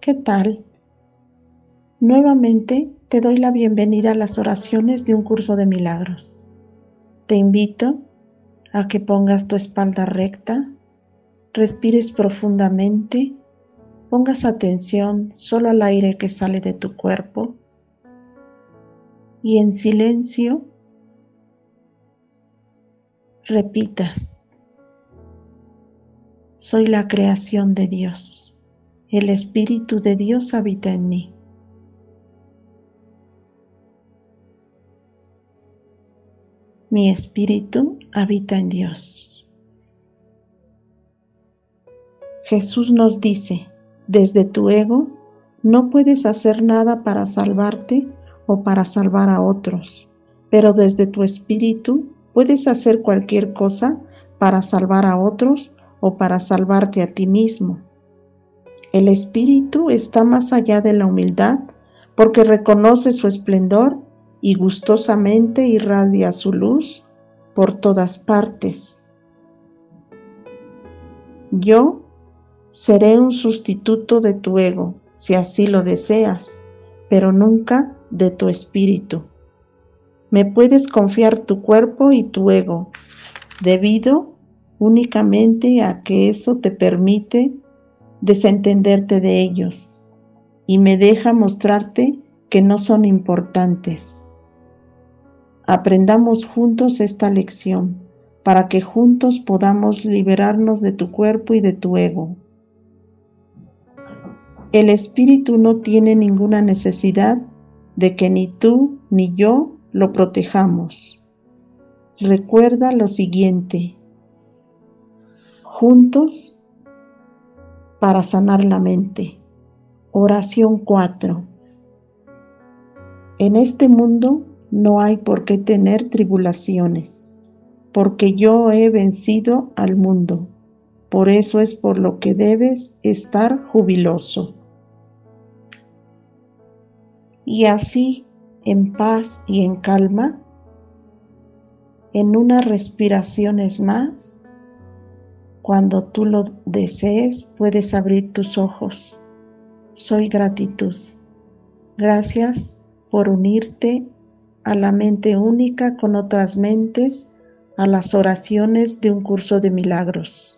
¿Qué tal? Nuevamente te doy la bienvenida a las oraciones de un curso de milagros. Te invito a que pongas tu espalda recta, respires profundamente, pongas atención solo al aire que sale de tu cuerpo y en silencio repitas, soy la creación de Dios. El Espíritu de Dios habita en mí. Mi espíritu habita en Dios. Jesús nos dice, desde tu ego no puedes hacer nada para salvarte o para salvar a otros, pero desde tu espíritu puedes hacer cualquier cosa para salvar a otros o para salvarte a ti mismo. El espíritu está más allá de la humildad porque reconoce su esplendor y gustosamente irradia su luz por todas partes. Yo seré un sustituto de tu ego, si así lo deseas, pero nunca de tu espíritu. Me puedes confiar tu cuerpo y tu ego, debido únicamente a que eso te permite desentenderte de ellos y me deja mostrarte que no son importantes. Aprendamos juntos esta lección para que juntos podamos liberarnos de tu cuerpo y de tu ego. El espíritu no tiene ninguna necesidad de que ni tú ni yo lo protejamos. Recuerda lo siguiente. Juntos para sanar la mente. Oración 4. En este mundo no hay por qué tener tribulaciones, porque yo he vencido al mundo. Por eso es por lo que debes estar jubiloso. Y así, en paz y en calma, en unas respiraciones más, cuando tú lo desees, puedes abrir tus ojos. Soy gratitud. Gracias por unirte a la mente única con otras mentes, a las oraciones de un curso de milagros.